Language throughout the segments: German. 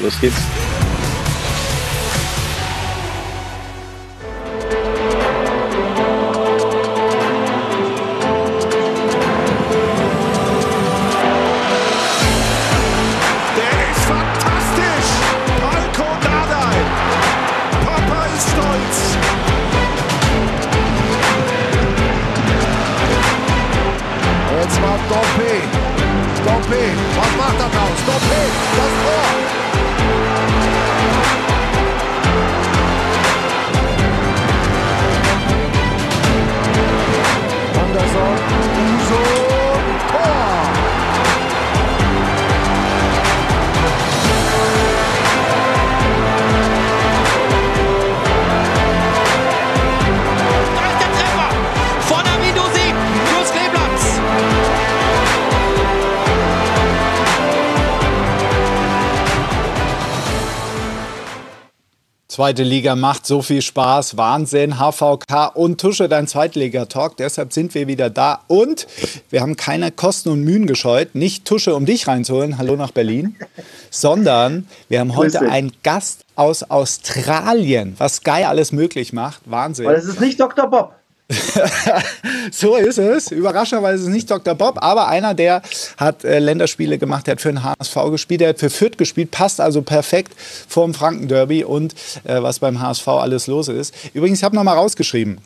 Los geht's. Zweite Liga macht so viel Spaß, Wahnsinn, HVK und Tusche, dein Zweitliga-Talk. Deshalb sind wir wieder da und wir haben keine Kosten und Mühen gescheut, nicht Tusche, um dich reinzuholen, hallo nach Berlin, sondern wir haben heute einen Gast aus Australien, was Sky alles möglich macht. Wahnsinn. Aber das ist nicht Dr. Bob. so ist es. Überraschenderweise ist es nicht Dr. Bob, aber einer, der hat äh, Länderspiele gemacht, der hat für den HSV gespielt, der hat für Fürth gespielt, passt also perfekt vorm Franken-Derby und äh, was beim HSV alles los ist. Übrigens, ich habe nochmal rausgeschrieben.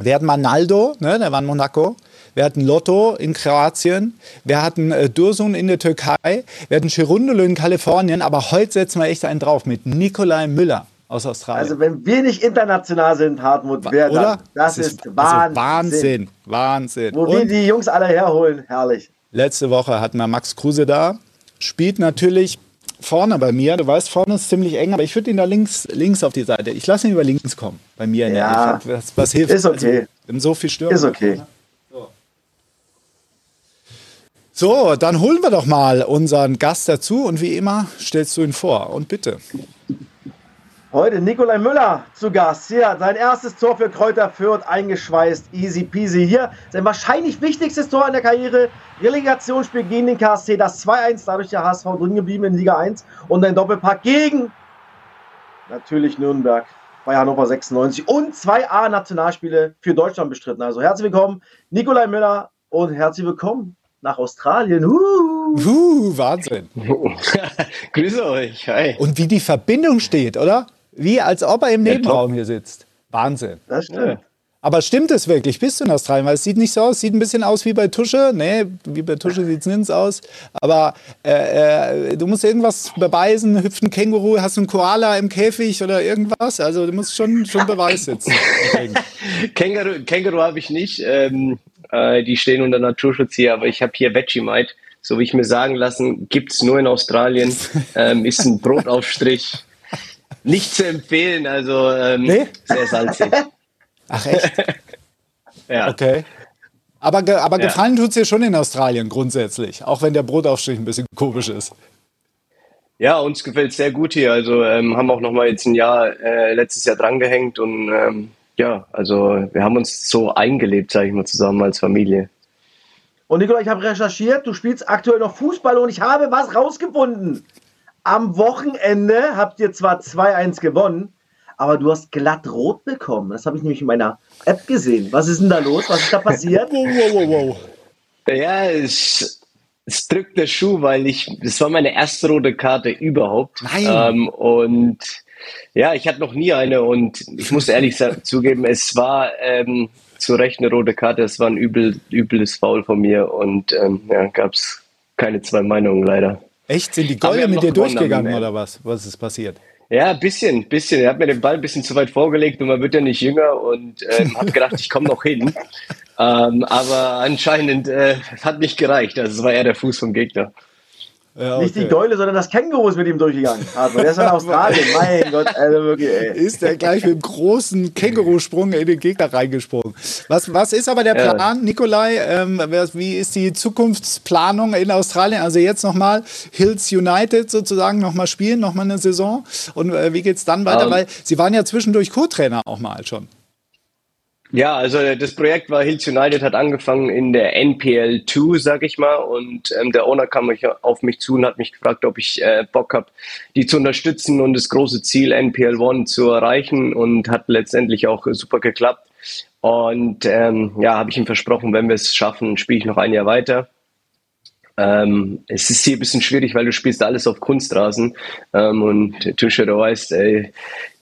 Wir hatten Manaldo, ne, der war in Monaco. Wir hatten Lotto in Kroatien. Wir hatten äh, Dursun in der Türkei. Wir hatten Cherundolo in Kalifornien. Aber heute setzen wir echt einen drauf mit Nikolai Müller aus Australien. Also wenn wir nicht international sind, Hartmut, wer Oder? dann? Das, das ist, ist Wahnsinn. Also Wahnsinn, Wahnsinn. Wo wir die Jungs alle herholen, herrlich. Letzte Woche hatten wir Max Kruse da, spielt natürlich vorne bei mir. Du weißt, vorne ist ziemlich eng, aber ich würde ihn da links, links auf die Seite. Ich lasse ihn über links kommen. Bei mir. Ja, der, was, was hilft? Ist okay. Also, so viel Stürmer. Ist okay. So, dann holen wir doch mal unseren Gast dazu und wie immer stellst du ihn vor und bitte. Heute Nikolai Müller zu Gast. Hier sein erstes Tor für Kräuter Fürth eingeschweißt. Easy peasy. Hier sein wahrscheinlich wichtigstes Tor in der Karriere. Relegationsspiel gegen den KSC. Das 2-1, dadurch der HSV drin geblieben in Liga 1. Und ein Doppelpack gegen natürlich Nürnberg bei Hannover 96. Und zwei A-Nationalspiele für Deutschland bestritten. Also herzlich willkommen, Nikolai Müller. Und herzlich willkommen nach Australien. Uh. Uh, Wahnsinn. Grüße euch. Hi. Und wie die Verbindung steht, oder? Wie als ob er im Nebenraum hier sitzt. Wahnsinn. Das stimmt. Aber stimmt es wirklich? Bist du in Australien? Weil es sieht nicht so aus. Sieht ein bisschen aus wie bei Tusche. Nee, wie bei Tusche sieht es nirgends aus. Aber äh, äh, du musst irgendwas beweisen. Hüpft ein Känguru, hast du einen Koala im Käfig oder irgendwas? Also du musst schon, schon Beweis setzen. Känguru, Känguru habe ich nicht. Ähm, äh, die stehen unter Naturschutz hier. Aber ich habe hier Vegemite. So wie ich mir sagen lassen, gibt es nur in Australien. Ähm, ist ein Brotaufstrich nicht zu empfehlen, also ähm, nee? sehr salzig. Ach echt? ja. Okay. Aber, ge aber ja. gefallen tut es dir schon in Australien grundsätzlich, auch wenn der Brotaufstrich ein bisschen komisch ist. Ja, uns gefällt es sehr gut hier. Also ähm, haben auch noch mal jetzt ein Jahr, äh, letztes Jahr drangehängt und ähm, ja, also wir haben uns so eingelebt, sage ich mal, zusammen als Familie. Und Nicola, ich habe recherchiert, du spielst aktuell noch Fußball und ich habe was rausgefunden. Am Wochenende habt ihr zwar 2-1 gewonnen, aber du hast glatt rot bekommen. Das habe ich nämlich in meiner App gesehen. Was ist denn da los? Was ist da passiert? wow, wow, wow, wow. Ja, es, es drückt der Schuh, weil ich, das war meine erste rote Karte überhaupt. Nein. Ähm, und ja, ich hatte noch nie eine und ich muss ehrlich zugeben, es war ähm, zu Recht eine rote Karte. Es war ein übel, übles Foul von mir und ähm, ja, gab es keine zwei Meinungen leider. Echt? Sind die Golle mit dir durchgegangen oder was? Was ist passiert? Ja, ein bisschen, bisschen. Er hat mir den Ball ein bisschen zu weit vorgelegt und man wird ja nicht jünger und ähm, hat gedacht, ich komme noch hin. Ähm, aber anscheinend äh, hat nicht gereicht. Also es war eher der Fuß vom Gegner. Ja, okay. Nicht die Keule, sondern das Känguru ist mit ihm durchgegangen. Also, der ist in Australien. mein Gott, also wirklich, ey. Ist der gleich mit einem großen Kängurusprung in den Gegner reingesprungen. Was, was ist aber der Plan, ja. Nikolai? Ähm, wie ist die Zukunftsplanung in Australien? Also jetzt nochmal Hills United sozusagen nochmal spielen, nochmal eine Saison. Und äh, wie geht es dann weiter? Um, ähm. Weil Sie waren ja zwischendurch Co-Trainer auch mal schon. Ja, also das Projekt war Hills United hat angefangen in der NPL 2, sag ich mal, und ähm, der Owner kam auf mich zu und hat mich gefragt, ob ich äh, Bock habe, die zu unterstützen und das große Ziel NPL 1 zu erreichen und hat letztendlich auch super geklappt. Und ähm, ja, habe ich ihm versprochen, wenn wir es schaffen, spiele ich noch ein Jahr weiter. Ähm, es ist hier ein bisschen schwierig, weil du spielst alles auf Kunstrasen ähm, und Tusche, du weißt, ey,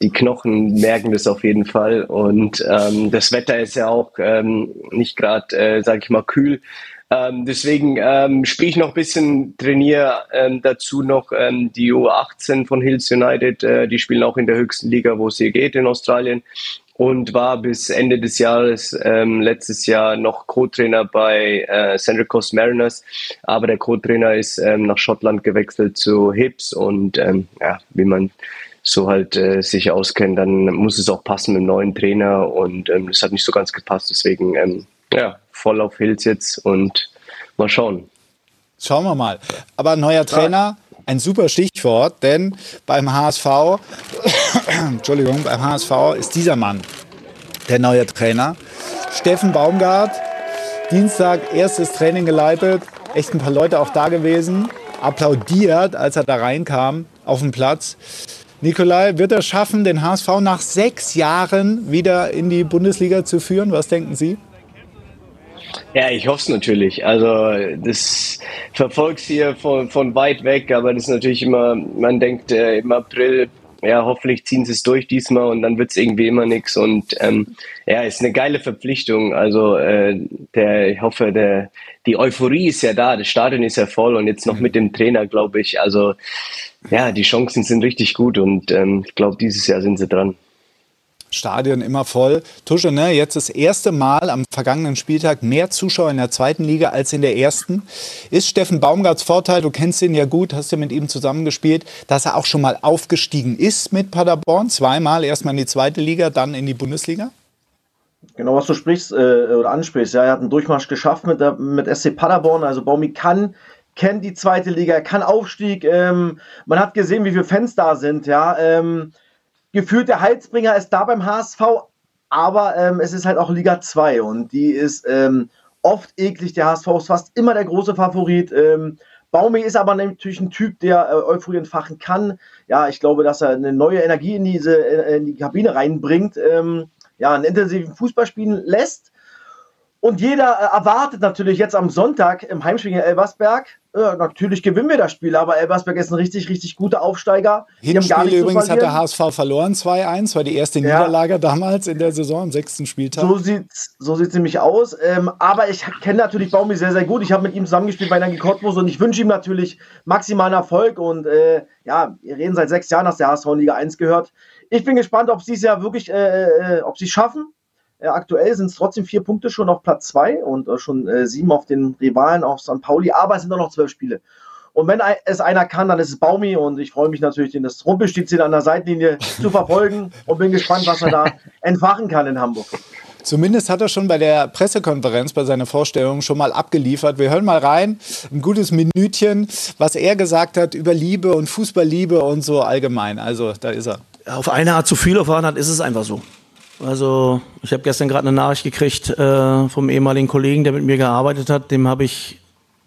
die Knochen merken das auf jeden Fall und ähm, das Wetter ist ja auch ähm, nicht gerade, äh, sag ich mal, kühl. Ähm, deswegen ähm, spiele ich noch ein bisschen, trainiere ähm, dazu noch ähm, die U18 von Hills United. Äh, die spielen auch in der höchsten Liga, wo es hier geht in Australien und war bis Ende des Jahres ähm, letztes Jahr noch Co-Trainer bei äh, Central Coast Mariners. Aber der Co-Trainer ist ähm, nach Schottland gewechselt zu Hips und ähm, ja, wie man so halt äh, sich auskennt, dann muss es auch passen mit dem neuen Trainer und ähm, das hat nicht so ganz gepasst. Deswegen ähm, ja, voll auf Hills jetzt und mal schauen. Schauen wir mal. Aber neuer Trainer, ein super Stichwort, denn beim HSV, Entschuldigung, beim HSV ist dieser Mann der neue Trainer. Steffen Baumgart, Dienstag erstes Training geleitet, echt ein paar Leute auch da gewesen, applaudiert, als er da reinkam auf den Platz. Nikolai, wird er schaffen, den HSV nach sechs Jahren wieder in die Bundesliga zu führen? Was denken Sie? Ja, ich hoffe es natürlich. Also das verfolgt hier von, von weit weg, aber das ist natürlich immer, man denkt äh, im April, ja, hoffentlich ziehen sie es durch diesmal und dann wird es irgendwie immer nichts. Und ähm, ja, ist eine geile Verpflichtung. Also äh, der, ich hoffe, der, die Euphorie ist ja da, das Stadion ist ja voll und jetzt noch mhm. mit dem Trainer, glaube ich. Also ja, die Chancen sind richtig gut und ähm, ich glaube, dieses Jahr sind sie dran. Stadion immer voll. Tusche, ne, jetzt das erste Mal am vergangenen Spieltag mehr Zuschauer in der zweiten Liga als in der ersten. Ist Steffen Baumgarts Vorteil, du kennst ihn ja gut, hast ja mit ihm zusammengespielt, dass er auch schon mal aufgestiegen ist mit Paderborn, zweimal, erstmal in die zweite Liga, dann in die Bundesliga? Genau, was du sprichst äh, oder ansprichst, ja, er hat einen Durchmarsch geschafft mit, der, mit SC Paderborn, also Baumi kann kennt die zweite Liga, kann Aufstieg. Ähm, man hat gesehen, wie viele Fans da sind. Ja, ähm, gefühlt der Heilsbringer ist da beim HSV, aber ähm, es ist halt auch Liga 2 und die ist ähm, oft eklig. Der HSV ist fast immer der große Favorit. Ähm, Baumi ist aber natürlich ein Typ, der äh, Euphorie entfachen kann. Ja, ich glaube, dass er eine neue Energie in diese in die Kabine reinbringt. Ähm, ja, einen intensiven Fußball spielen lässt. Und jeder äh, erwartet natürlich jetzt am Sonntag im Heimspiel in Elversberg, äh, natürlich gewinnen wir das Spiel, aber Elversberg ist ein richtig, richtig guter Aufsteiger. Hinspiel übrigens hat der HSV verloren 2-1, war die erste ja. Niederlage damals in der Saison am sechsten Spieltag. So sieht es so sieht's nämlich aus. Ähm, aber ich kenne natürlich Baumi sehr, sehr gut. Ich habe mit ihm zusammengespielt bei Energie Cottbus und ich wünsche ihm natürlich maximalen Erfolg. Und äh, ja, wir reden seit sechs Jahren, dass der HSV in Liga 1 gehört. Ich bin gespannt, ob sie es ja wirklich, äh, äh ob sie es schaffen aktuell sind es trotzdem vier Punkte schon auf Platz zwei und äh, schon äh, sieben auf den Rivalen auf St. Pauli, aber es sind nur noch zwölf Spiele. Und wenn es einer kann, dann ist es Baumi und ich freue mich natürlich, den das Rumpelstilzchen an der Seitenlinie zu verfolgen und bin gespannt, was er da entfachen kann in Hamburg. Zumindest hat er schon bei der Pressekonferenz, bei seiner Vorstellung schon mal abgeliefert. Wir hören mal rein, ein gutes Minütchen, was er gesagt hat über Liebe und Fußballliebe und so allgemein. Also da ist er. Auf eine Art zu viel, auf eine Art ist es einfach so. Also ich habe gestern gerade eine Nachricht gekriegt äh, vom ehemaligen Kollegen, der mit mir gearbeitet hat. Dem habe ich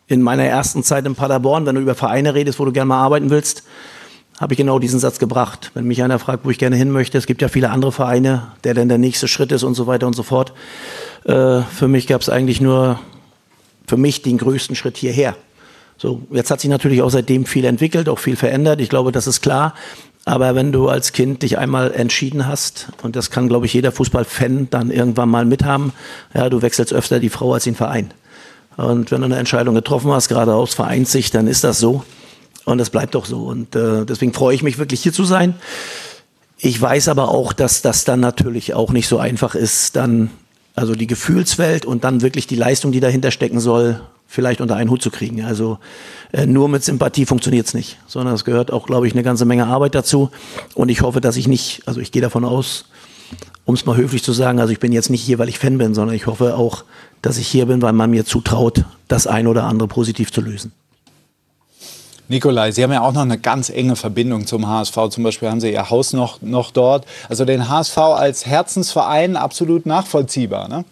in meiner ersten Zeit in Paderborn, wenn du über Vereine redest, wo du gerne mal arbeiten willst, habe ich genau diesen Satz gebracht. Wenn mich einer fragt, wo ich gerne hin möchte, es gibt ja viele andere Vereine, der dann der nächste Schritt ist und so weiter und so fort. Äh, für mich gab es eigentlich nur für mich den größten Schritt hierher. So, jetzt hat sich natürlich auch seitdem viel entwickelt, auch viel verändert. Ich glaube, das ist klar. Aber wenn du als Kind dich einmal entschieden hast, und das kann, glaube ich, jeder Fußballfan dann irgendwann mal mithaben, ja, du wechselst öfter die Frau als den Verein. Und wenn du eine Entscheidung getroffen hast, gerade aus Vereinssicht, dann ist das so. Und das bleibt doch so. Und äh, deswegen freue ich mich wirklich hier zu sein. Ich weiß aber auch, dass das dann natürlich auch nicht so einfach ist, dann also die Gefühlswelt und dann wirklich die Leistung, die dahinter stecken soll, vielleicht unter einen Hut zu kriegen. Also äh, nur mit Sympathie funktioniert es nicht, sondern es gehört auch, glaube ich, eine ganze Menge Arbeit dazu. Und ich hoffe, dass ich nicht, also ich gehe davon aus, um es mal höflich zu sagen, also ich bin jetzt nicht hier, weil ich Fan bin, sondern ich hoffe auch, dass ich hier bin, weil man mir zutraut, das ein oder andere positiv zu lösen. Nikolai, Sie haben ja auch noch eine ganz enge Verbindung zum HSV. Zum Beispiel haben Sie Ihr Haus noch, noch dort. Also den HSV als Herzensverein absolut nachvollziehbar, ne?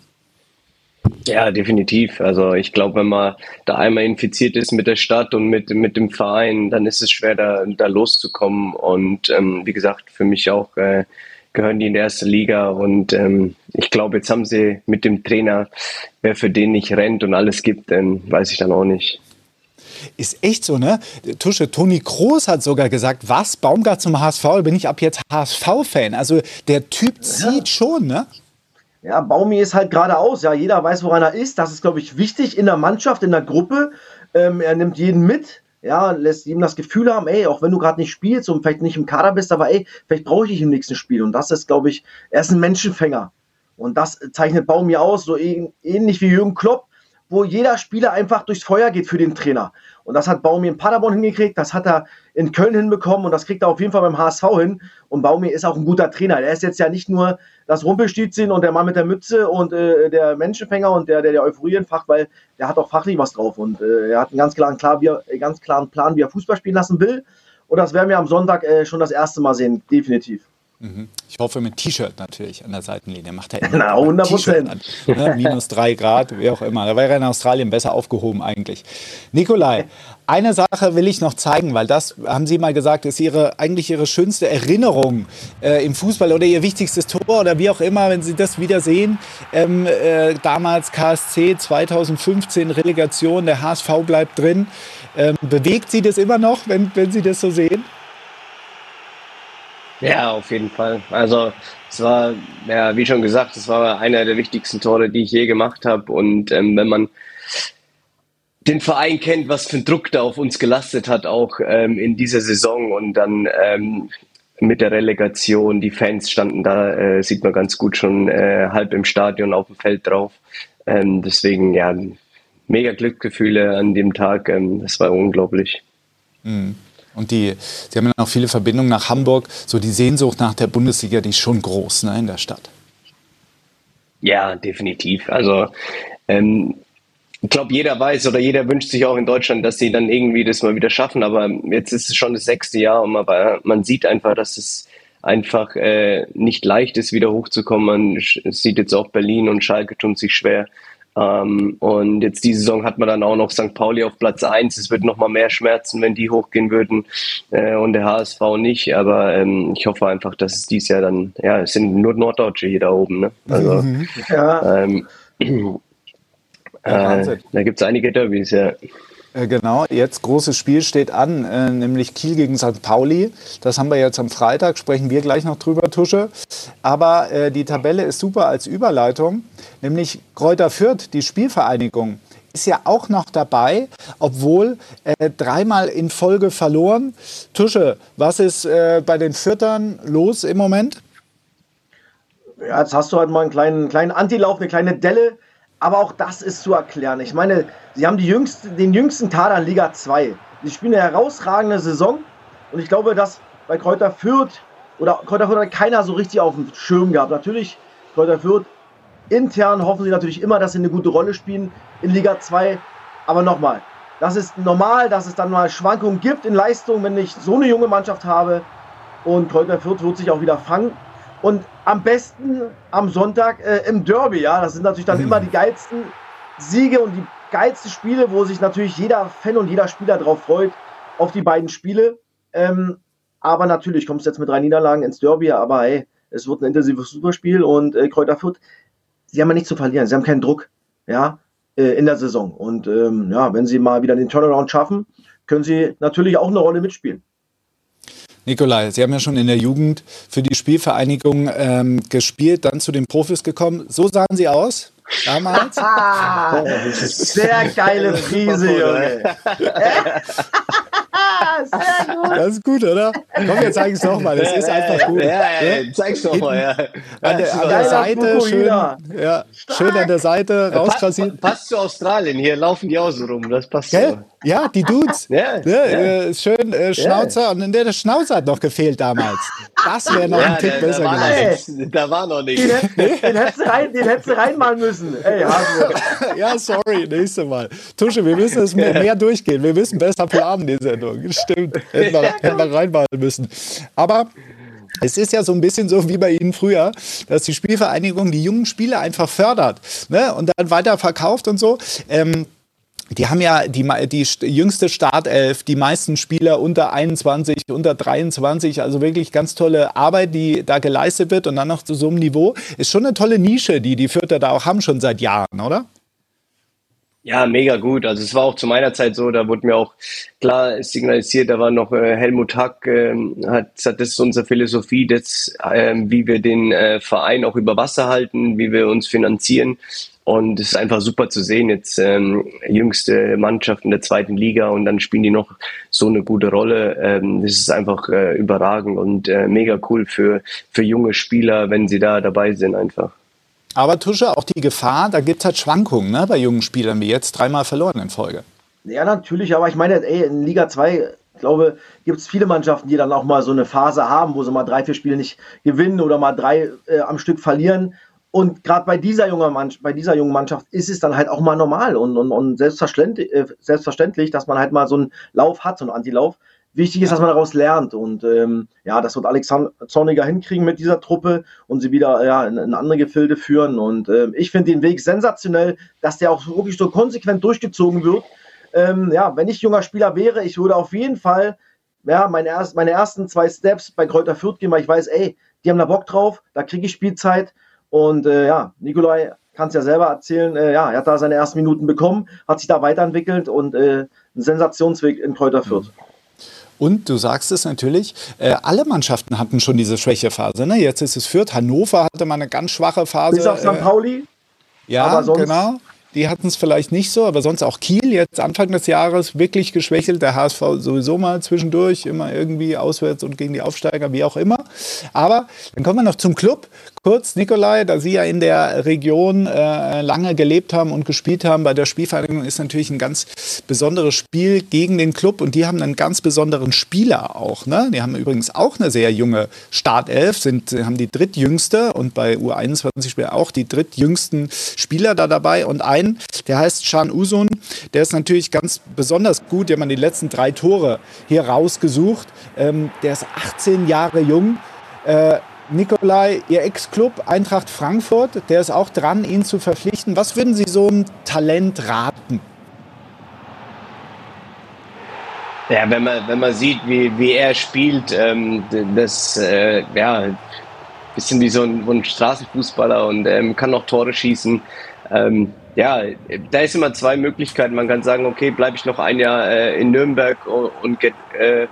Ja, definitiv. Also ich glaube, wenn man da einmal infiziert ist mit der Stadt und mit, mit dem Verein, dann ist es schwer, da, da loszukommen. Und ähm, wie gesagt, für mich auch äh, gehören die in der ersten Liga. Und ähm, ich glaube, jetzt haben sie mit dem Trainer, wer für den nicht rennt und alles gibt, dann weiß ich dann auch nicht. Ist echt so, ne? Tusche, Toni Kroos hat sogar gesagt, was, Baumgart zum HSV, bin ich ab jetzt HSV-Fan. Also der Typ zieht ja. schon, ne? Ja, Baumi ist halt geradeaus. Ja, jeder weiß, woran er ist. Das ist, glaube ich, wichtig in der Mannschaft, in der Gruppe. Ähm, er nimmt jeden mit. Ja, lässt ihm das Gefühl haben, ey, auch wenn du gerade nicht spielst und vielleicht nicht im Kader bist, aber ey, vielleicht brauche ich dich im nächsten Spiel. Und das ist, glaube ich, er ist ein Menschenfänger. Und das zeichnet Baumi aus, so ähnlich wie Jürgen Klopp, wo jeder Spieler einfach durchs Feuer geht für den Trainer. Und das hat Baumi in Paderborn hingekriegt, das hat er in Köln hinbekommen und das kriegt er auf jeden Fall beim HSV hin. Und Baumi ist auch ein guter Trainer. Der ist jetzt ja nicht nur das Rumpelstilzchen und der Mann mit der Mütze und äh, der Menschenfänger und der, der der Euphorie entfacht, weil der hat auch fachlich was drauf. Und äh, er hat einen ganz klaren, klar, wie er, ganz klaren Plan, wie er Fußball spielen lassen will. Und das werden wir am Sonntag äh, schon das erste Mal sehen, definitiv. Mhm. Ich hoffe mit T-Shirt natürlich an der Seitenlinie. Macht er immer. Na, 100 Prozent. Ne? Minus drei Grad, wie auch immer. Da wäre er in Australien besser aufgehoben eigentlich. Nikolai, eine Sache will ich noch zeigen, weil das, haben Sie mal gesagt, ist Ihre, eigentlich Ihre schönste Erinnerung äh, im Fußball oder Ihr wichtigstes Tor oder wie auch immer, wenn Sie das wieder sehen. Ähm, äh, damals KSC 2015 Relegation, der HSV bleibt drin. Ähm, bewegt Sie das immer noch, wenn, wenn Sie das so sehen? Ja, auf jeden Fall. Also es war, ja, wie schon gesagt, es war einer der wichtigsten Tore, die ich je gemacht habe. Und ähm, wenn man den Verein kennt, was für ein Druck da auf uns gelastet hat, auch ähm, in dieser Saison und dann ähm, mit der Relegation, die Fans standen da, äh, sieht man ganz gut schon äh, halb im Stadion auf dem Feld drauf. Ähm, deswegen, ja, mega Glücksgefühle an dem Tag. Ähm, das war unglaublich. Mhm. Und die, Sie haben ja noch viele Verbindungen nach Hamburg. So die Sehnsucht nach der Bundesliga, die ist schon groß ne, in der Stadt. Ja, definitiv. Also ähm, ich glaube, jeder weiß oder jeder wünscht sich auch in Deutschland, dass sie dann irgendwie das mal wieder schaffen. Aber jetzt ist es schon das sechste Jahr und man, man sieht einfach, dass es einfach äh, nicht leicht ist, wieder hochzukommen. Man sieht jetzt auch Berlin und Schalke tun sich schwer. Ähm, und jetzt die Saison hat man dann auch noch St. Pauli auf Platz 1. Es wird noch mal mehr schmerzen, wenn die hochgehen würden äh, und der HSV nicht. Aber ähm, ich hoffe einfach, dass es dieses Jahr dann, ja, es sind nur Norddeutsche hier da oben. Ne? Also, mhm. ja. ähm, äh, da gibt es einige Derbys, ja. Äh, genau, jetzt großes Spiel steht an, äh, nämlich Kiel gegen St. Pauli. Das haben wir jetzt am Freitag, sprechen wir gleich noch drüber, Tusche. Aber äh, die Tabelle ist super als Überleitung, nämlich Kräuter Fürth, die Spielvereinigung, ist ja auch noch dabei, obwohl äh, dreimal in Folge verloren. Tusche, was ist äh, bei den Fürtern los im Moment? Ja, jetzt hast du halt mal einen kleinen, kleinen Antilauf, eine kleine Delle aber auch das ist zu erklären. Ich meine, sie haben jüngste, den jüngsten Kader in Liga 2. Sie spielen eine herausragende Saison. Und ich glaube, dass bei Kräuter Fürth oder Kräuter Fürth hat keiner so richtig auf dem Schirm gehabt. Natürlich, Kräuter Fürth intern hoffen sie natürlich immer, dass sie eine gute Rolle spielen in Liga 2. Aber nochmal, das ist normal, dass es dann mal Schwankungen gibt in Leistung, wenn ich so eine junge Mannschaft habe. Und Kräuter Fürth wird sich auch wieder fangen. Und am besten am Sonntag äh, im Derby, ja. Das sind natürlich dann mhm. immer die geilsten Siege und die geilsten Spiele, wo sich natürlich jeder Fan und jeder Spieler drauf freut, auf die beiden Spiele. Ähm, aber natürlich kommst du jetzt mit drei Niederlagen ins Derby, aber hey, es wird ein intensives Superspiel und äh, Kräuter Fürth, sie haben ja nichts zu verlieren, sie haben keinen Druck, ja, äh, in der Saison. Und ähm, ja, wenn sie mal wieder den Turnaround schaffen, können sie natürlich auch eine Rolle mitspielen. Nikolai, Sie haben ja schon in der Jugend für die Spielvereinigung ähm, gespielt, dann zu den Profis gekommen. So sahen Sie aus damals? Sehr geile Friese, Junge. Sehr gut. Das ist gut, oder? Komm, wir zeigen es nochmal. Das ist einfach gut. Ja, ja, ja. zeig's doch mal, ja. An der, an der Seite, schön, ja, schön an der Seite rauskrasiert. Passt, passt zu Australien, hier laufen die auch so rum, das passt Gell? so. Ja, die Dudes. ja, ja. Äh, schön äh, Schnauzer. Und der, der Schnauzer hat noch gefehlt damals. Das wäre noch Ja, ein Tick besser gewesen. da war noch nichts. Den, hätt- den hättest du rein, reinmalen müssen. Ey. Ja, sorry, nächste Mal. Tusche, wir müssen es mehr, mehr durchgehen. Wir müssen besser planen, die Sendung. Stimmt, hätten wir, hätten wir reinmalen müssen. Aber es ist ja so ein bisschen so wie bei Ihnen früher, dass die Spielvereinigung die jungen Spieler einfach fördert ne? und dann weiter verkauft und so. Ähm, die haben ja die, die st- jüngste Startelf, die meisten Spieler unter 21, unter 23, also wirklich ganz tolle Arbeit, die da geleistet wird und dann noch zu so einem Niveau. Ist schon eine tolle Nische, die die Fürther da auch haben, schon seit Jahren, oder? Ja, mega gut. Also es war auch zu meiner Zeit so, da wurde mir auch klar signalisiert, da war noch äh, Helmut Hack, ähm, hat gesagt, das ist unsere Philosophie, das, ähm, wie wir den äh, Verein auch über Wasser halten, wie wir uns finanzieren. Und es ist einfach super zu sehen, jetzt ähm, jüngste Mannschaft in der zweiten Liga und dann spielen die noch so eine gute Rolle. Ähm, das ist einfach äh, überragend und äh, mega cool für, für junge Spieler, wenn sie da dabei sind einfach. Aber Tusche, auch die Gefahr, da gibt es halt Schwankungen ne, bei jungen Spielern, wie jetzt dreimal verloren in Folge. Ja, natürlich, aber ich meine, ey, in Liga 2, ich glaube, gibt es viele Mannschaften, die dann auch mal so eine Phase haben, wo sie mal drei, vier Spiele nicht gewinnen oder mal drei äh, am Stück verlieren. Und gerade bei dieser jungen Mannschaft, bei dieser jungen Mannschaft ist es dann halt auch mal normal und, und, und selbstverständlich, äh, selbstverständlich, dass man halt mal so einen Lauf hat, so einen Antilauf. Wichtig ist, dass man daraus lernt. Und ähm, ja, das wird Alexander Zorniger hinkriegen mit dieser Truppe und sie wieder ja, in, in andere Gefilde führen. Und ähm, ich finde den Weg sensationell, dass der auch wirklich so konsequent durchgezogen wird. Ähm, ja, wenn ich junger Spieler wäre, ich würde auf jeden Fall ja, meine, erst, meine ersten zwei Steps bei Kräuter Fürth gehen, weil ich weiß, ey, die haben da Bock drauf, da kriege ich Spielzeit. Und äh, ja, Nikolai kann es ja selber erzählen, äh, ja, er hat da seine ersten Minuten bekommen, hat sich da weiterentwickelt und äh, ein Sensationsweg in Kräuter Fürth. Und du sagst es natürlich, äh, alle Mannschaften hatten schon diese Schwächephase. Ne? Jetzt ist es Fürth, Hannover hatte mal eine ganz schwache Phase. Bis auf St. äh, Pauli, Ja, genau. Die hatten es vielleicht nicht so, aber sonst auch Kiel jetzt Anfang des Jahres wirklich geschwächelt. Der HSV sowieso mal zwischendurch, immer irgendwie auswärts und gegen die Aufsteiger, wie auch immer. Aber dann kommen wir noch zum Club. Kurz, Nikolai, da Sie ja in der Region äh, lange gelebt haben und gespielt haben, bei der Spielvereinigung ist natürlich ein ganz besonderes Spiel gegen den Club und die haben einen ganz besonderen Spieler auch. Ne? Die haben übrigens auch eine sehr junge Startelf, sind, haben die drittjüngste und bei U21 spielen auch die drittjüngsten Spieler da dabei und einen, der heißt Can Usun, der ist natürlich ganz besonders gut, die haben die letzten drei Tore hier rausgesucht. Ähm, der ist 18 Jahre jung. Äh, Nikolai, Ihr Ex-Club Eintracht Frankfurt, der ist auch dran, ihn zu verpflichten. Was würden Sie so einem Talent raten? Ja, wenn man, wenn man sieht, wie, wie er spielt, ähm, das, äh, ja, bisschen wie so ein, ein Straßenfußballer und ähm, kann noch Tore schießen. Ähm, ja, da ist immer zwei Möglichkeiten. Man kann sagen, okay, bleibe ich noch ein Jahr äh, in Nürnberg und, und, get, äh,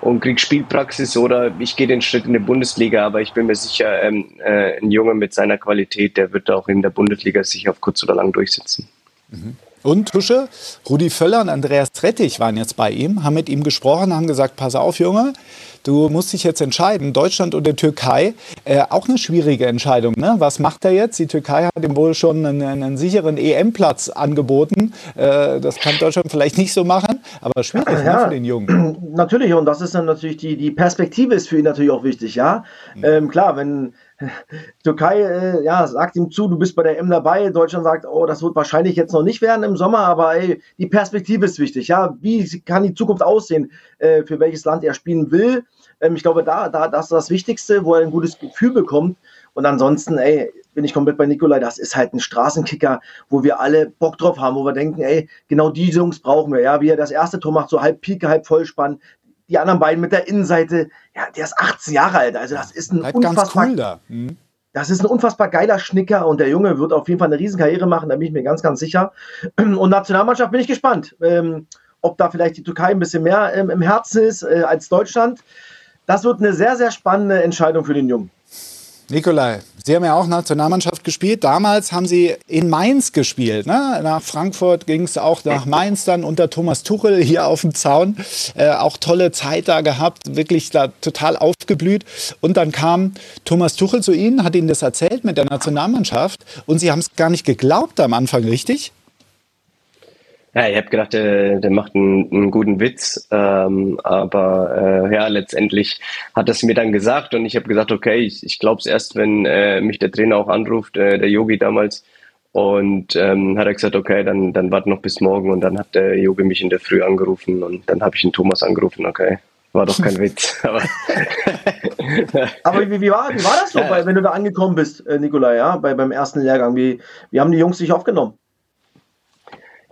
und krieg Spielpraxis oder ich gehe den Schritt in die Bundesliga. Aber ich bin mir sicher, ähm, äh, ein Junge mit seiner Qualität, der wird auch in der Bundesliga sich auf kurz oder lang durchsetzen. Und Tusche, Rudi Völler und Andreas Rettich waren jetzt bei ihm, haben mit ihm gesprochen, haben gesagt, pass auf, Junge, du musst dich jetzt entscheiden, Deutschland oder Türkei. Äh, auch eine schwierige Entscheidung. Ne? Was macht er jetzt? Die Türkei hat ihm wohl schon einen, einen sicheren EM-Platz angeboten. Äh, das kann Deutschland vielleicht nicht so machen, aber schwierig ne, Ja. für den Jungen. Natürlich, und das ist dann natürlich die, die Perspektive ist für ihn natürlich auch wichtig, ja. Ähm, klar, wenn Türkei äh, ja, sagt ihm zu, du bist bei der M dabei, Deutschland sagt, oh, das wird wahrscheinlich jetzt noch nicht werden im Sommer, aber ey, die Perspektive ist wichtig, ja. Wie kann die Zukunft aussehen, äh, für welches Land er spielen will? Ähm, ich glaube, da, da, das ist das Wichtigste, wo er ein gutes Gefühl bekommt. Und ansonsten, ey, bin ich komplett bei Nikolai, das ist halt ein Straßenkicker, wo wir alle Bock drauf haben, wo wir denken, ey, genau die Jungs brauchen wir, ja, wie er das erste Tor macht, so halb Pike, halb Vollspann, die anderen beiden mit der Innenseite, ja, der ist 18 Jahre alt, also das ist ein Bleibt ganz unfassbar, cool da. Hm. das ist ein unfassbar geiler Schnicker und der Junge wird auf jeden Fall eine Riesenkarriere machen, da bin ich mir ganz, ganz sicher. Und Nationalmannschaft bin ich gespannt, ähm, ob da vielleicht die Türkei ein bisschen mehr ähm, im Herzen ist äh, als Deutschland. Das wird eine sehr, sehr spannende Entscheidung für den Jungen. Nikolai, Sie haben ja auch Nationalmannschaft gespielt. Damals haben Sie in Mainz gespielt. Ne? Nach Frankfurt ging es auch nach Mainz dann unter Thomas Tuchel hier auf dem Zaun. Äh, auch tolle Zeit da gehabt, wirklich da total aufgeblüht. Und dann kam Thomas Tuchel zu Ihnen, hat Ihnen das erzählt mit der Nationalmannschaft. Und Sie haben es gar nicht geglaubt am Anfang, richtig? Ja, ich habe gedacht, der, der macht einen, einen guten Witz, ähm, aber äh, ja, letztendlich hat er es mir dann gesagt und ich habe gesagt, okay, ich, ich glaube es erst, wenn äh, mich der Trainer auch anruft, äh, der Yogi damals, und ähm, hat er gesagt, okay, dann, dann warte noch bis morgen und dann hat der Yogi mich in der Früh angerufen und dann habe ich den Thomas angerufen, okay. War doch kein Witz. Aber, aber wie, wie, war, wie war das so, ja. wenn du da angekommen bist, äh, Nikolai, ja, bei, beim ersten Lehrgang? Wie, wie haben die Jungs dich aufgenommen?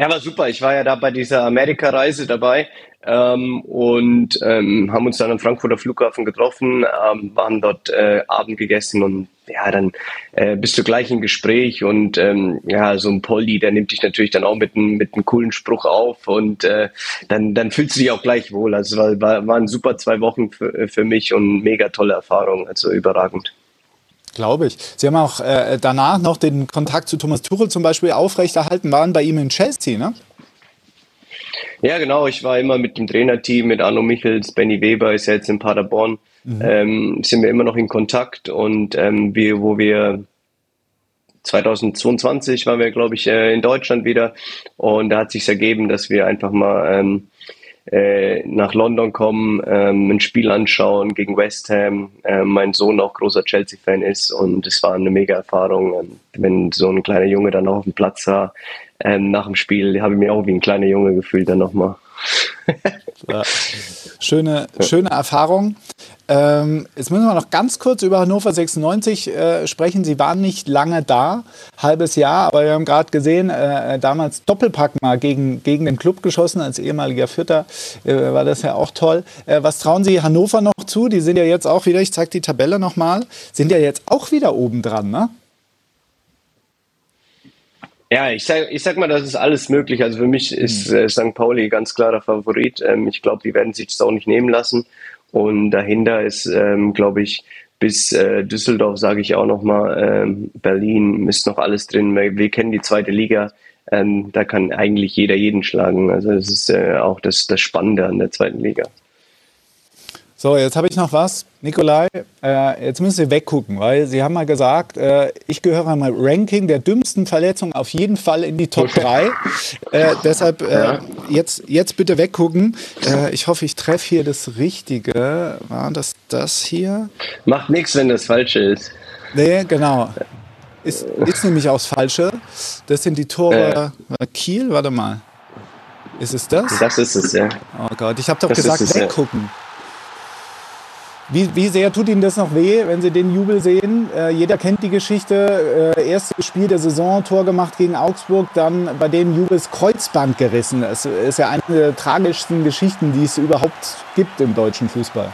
Ja, war super. Ich war ja da bei dieser Amerika-Reise dabei ähm, und ähm, haben uns dann am Frankfurter Flughafen getroffen, ähm, waren dort äh, Abend gegessen und ja, dann äh, bist du gleich im Gespräch und ähm, ja, so ein Polly, der nimmt dich natürlich dann auch mit einem mit einem coolen Spruch auf und äh, dann, dann fühlst du dich auch gleich wohl. Also war, war, waren super zwei Wochen für, für mich und mega tolle Erfahrung, also überragend. Glaube ich. Sie haben auch äh, danach noch den Kontakt zu Thomas Tuchel zum Beispiel aufrechterhalten, waren bei ihm in Chelsea, ne? Ja, genau. Ich war immer mit dem Trainerteam, mit Arno Michels, Benny Weber ist ja jetzt in Paderborn, mhm. ähm, sind wir immer noch in Kontakt und ähm, wir, wo wir 2022 waren wir, glaube ich, äh, in Deutschland wieder und da hat sich ergeben, dass wir einfach mal ähm, äh, nach London kommen, ähm, ein Spiel anschauen gegen West Ham. Äh, mein Sohn auch großer Chelsea-Fan ist und es war eine mega Erfahrung, ähm, wenn so ein kleiner Junge dann auch auf dem Platz war. Ähm, nach dem Spiel habe ich mich auch wie ein kleiner Junge gefühlt dann nochmal. ja. Schöne, schöne Erfahrung. Ähm, jetzt müssen wir noch ganz kurz über Hannover 96 äh, sprechen. Sie waren nicht lange da, halbes Jahr, aber wir haben gerade gesehen, äh, damals Doppelpack mal gegen, gegen den Club geschossen. Als ehemaliger Vierter äh, war das ja auch toll. Äh, was trauen Sie Hannover noch zu? Die sind ja jetzt auch wieder, ich zeige die Tabelle nochmal, sind ja jetzt auch wieder oben dran, ne? Ja, ich sag, ich sag mal, das ist alles möglich. Also für mich ist hm. äh, St. Pauli ganz klarer Favorit. Ähm, ich glaube, die werden sich das auch nicht nehmen lassen. Und dahinter ist, ähm, glaube ich, bis äh, Düsseldorf, sage ich auch nochmal, ähm, Berlin ist noch alles drin. Wir, wir kennen die zweite Liga. Ähm, da kann eigentlich jeder jeden schlagen. Also das ist äh, auch das, das Spannende an der zweiten Liga. So, jetzt habe ich noch was. Nikolai, äh, jetzt müssen Sie weggucken, weil Sie haben mal gesagt, äh, ich gehöre am Ranking der dümmsten Verletzungen auf jeden Fall in die Top 3. Äh, deshalb äh, jetzt, jetzt bitte weggucken. Äh, ich hoffe, ich treffe hier das Richtige. War das das hier? Macht nichts, wenn das Falsche ist. Nee, genau. Ist, ist nämlich auch das Falsche. Das sind die Tore Kiel, warte mal. Ist es das? Das ist es, ja. Oh Gott, ich habe doch das gesagt, es, weggucken. Ja. Wie, wie sehr tut Ihnen das noch weh, wenn Sie den Jubel sehen? Äh, jeder kennt die Geschichte. Äh, erstes Spiel der Saison, Tor gemacht gegen Augsburg, dann bei dem Jubels Kreuzband gerissen. Es ist ja eine der tragischsten Geschichten, die es überhaupt gibt im deutschen Fußball.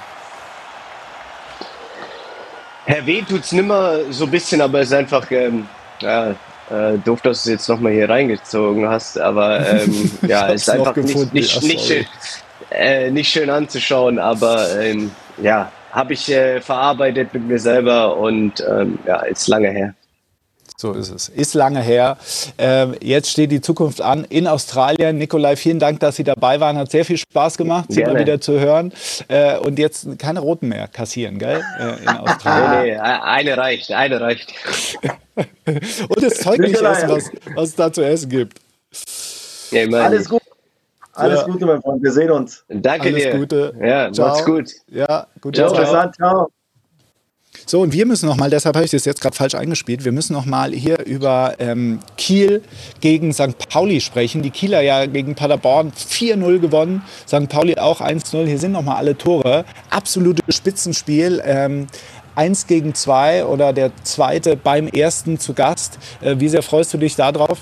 Herr Weh tut es nimmer so ein bisschen, aber es ist einfach ähm, ja, äh, doof, dass du es jetzt nochmal hier reingezogen hast. Aber ähm, ja, es ist einfach nicht, nicht, nicht, schön, äh, nicht schön anzuschauen, aber ähm, ja, habe ich äh, verarbeitet mit mir selber und ähm, ja, ist lange her. So ist es. Ist lange her. Ähm, jetzt steht die Zukunft an in Australien. Nikolai, vielen Dank, dass Sie dabei waren. Hat sehr viel Spaß gemacht, Sie mal wieder zu hören. Äh, und jetzt keine roten mehr kassieren, gell? Äh, in Australien. nee, nee, eine reicht, eine reicht. und das Zeug nicht essen, was, was es da zu essen gibt. Ja, Alles gut. Alles ja. Gute, mein Freund. Wir sehen uns. Danke Alles dir. Gute. Ja, ciao. macht's gut. Ja, gut. Ciao. ciao. ciao. So, und wir müssen noch mal, deshalb habe ich das jetzt gerade falsch eingespielt, wir müssen noch mal hier über ähm, Kiel gegen St. Pauli sprechen. Die Kieler ja gegen Paderborn 4-0 gewonnen, St. Pauli auch 1-0. Hier sind noch mal alle Tore. Absolutes Spitzenspiel. Ähm, Eins gegen zwei oder der zweite beim ersten zu Gast. Äh, wie sehr freust du dich darauf?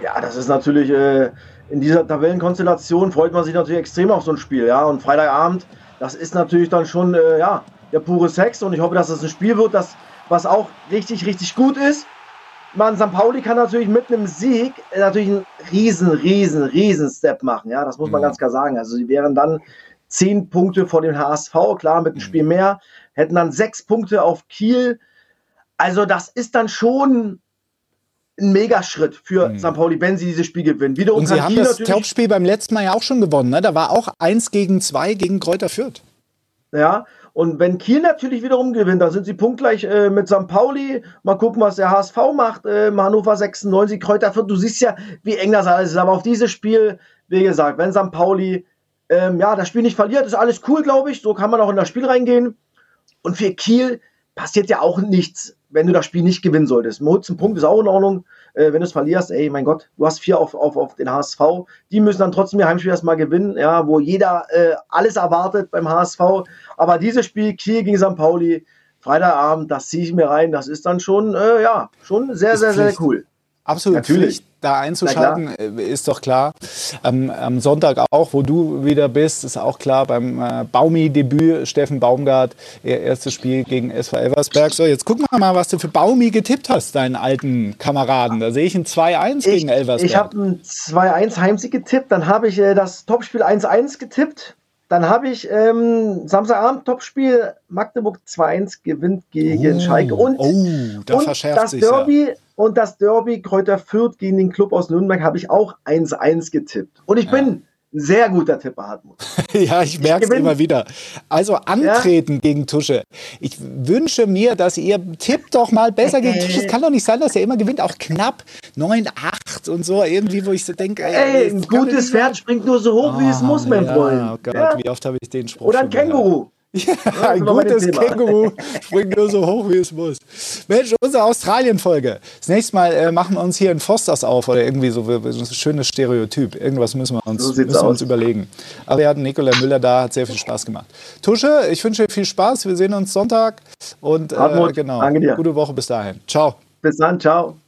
Ja, das ist natürlich... Äh in dieser Tabellenkonstellation freut man sich natürlich extrem auf so ein Spiel, ja. Und Freitagabend, das ist natürlich dann schon, äh, ja, der pure Sex. Und ich hoffe, dass es das ein Spiel wird, das, was auch richtig, richtig gut ist. Man, St. Pauli kann natürlich mit einem Sieg äh, natürlich einen riesen, riesen, riesen Step machen, ja. Das muss man mhm. ganz klar sagen. Also sie wären dann zehn Punkte vor dem HSV, klar, mit einem mhm. Spiel mehr, hätten dann sechs Punkte auf Kiel. Also das ist dann schon ein Megaschritt für mhm. St. Pauli, wenn sie dieses Spiel gewinnen. Wiederum und sie haben das Topspiel beim letzten Mal ja auch schon gewonnen. Ne? Da war auch 1 gegen 2 gegen Kräuter Fürth. Ja, Und wenn Kiel natürlich wiederum gewinnt, dann sind sie punktgleich äh, mit St. Pauli. Mal gucken, was der HSV macht. Äh, Hannover 96, Kräuter Fürth. Du siehst ja, wie eng das alles ist. Aber auf dieses Spiel, wie gesagt, wenn St. Pauli ähm, ja, das Spiel nicht verliert, ist alles cool, glaube ich. So kann man auch in das Spiel reingehen. Und für Kiel passiert ja auch nichts, wenn du das Spiel nicht gewinnen solltest. Holst einen Punkt ist auch in Ordnung. Äh, wenn du es verlierst, ey, mein Gott, du hast vier auf, auf, auf den HSV. Die müssen dann trotzdem ihr Heimspiel erstmal gewinnen, ja, wo jeder äh, alles erwartet beim HSV. Aber dieses Spiel, Kiel gegen St. Pauli, Freitagabend, das ziehe ich mir rein. Das ist dann schon, äh, ja, schon sehr, sehr, sehr cool. Absolut Natürlich. Pflicht, da einzuschalten, äh, ist doch klar. Ähm, am Sonntag auch, wo du wieder bist, ist auch klar. Beim äh, Baumi-Debüt, Steffen Baumgart, erstes Spiel gegen SV Elversberg. So, jetzt gucken wir mal, was du für Baumi getippt hast, deinen alten Kameraden. Da sehe ich ein 2-1 gegen Elversberg. Ich habe ein 2-1 Heimsieg getippt, dann habe ich äh, das Topspiel 1-1 getippt. Dann habe ich ähm, Samstagabend Topspiel Magdeburg 2-1 gewinnt gegen oh, Schalke und, oh, da und das Derby ja. Und das Derby Kräuter Fürth gegen den Club aus Nürnberg habe ich auch 1-1 getippt. Und ich ja. bin sehr guter Tipper, Hartmut. ja, ich merke es immer wieder. Also antreten ja. gegen Tusche. Ich wünsche mir, dass ihr tippt doch mal besser gegen Tusche. Es kann doch nicht sein, dass er immer gewinnt. Auch knapp 9, 8 und so. Irgendwie, wo ich so denke, ey, ein gutes Pferd springt nur so hoch, oh, wie es ah, muss, mein ja, Freund. Oh Gott, ja. wie oft habe ich den Spruch Oder ein Känguru. Ja, ein gutes Känguru springt nur so hoch, wie es muss. Mensch, unsere Australien-Folge. Das nächste Mal äh, machen wir uns hier in Fosters auf oder irgendwie so, so ein schönes Stereotyp. Irgendwas müssen wir uns, so müssen wir uns überlegen. Aber wir hatten Nikolai Müller da, hat sehr viel Spaß gemacht. Tusche, ich wünsche dir viel Spaß. Wir sehen uns Sonntag und äh, genau. Gute Woche bis dahin. Ciao. Bis dann, ciao.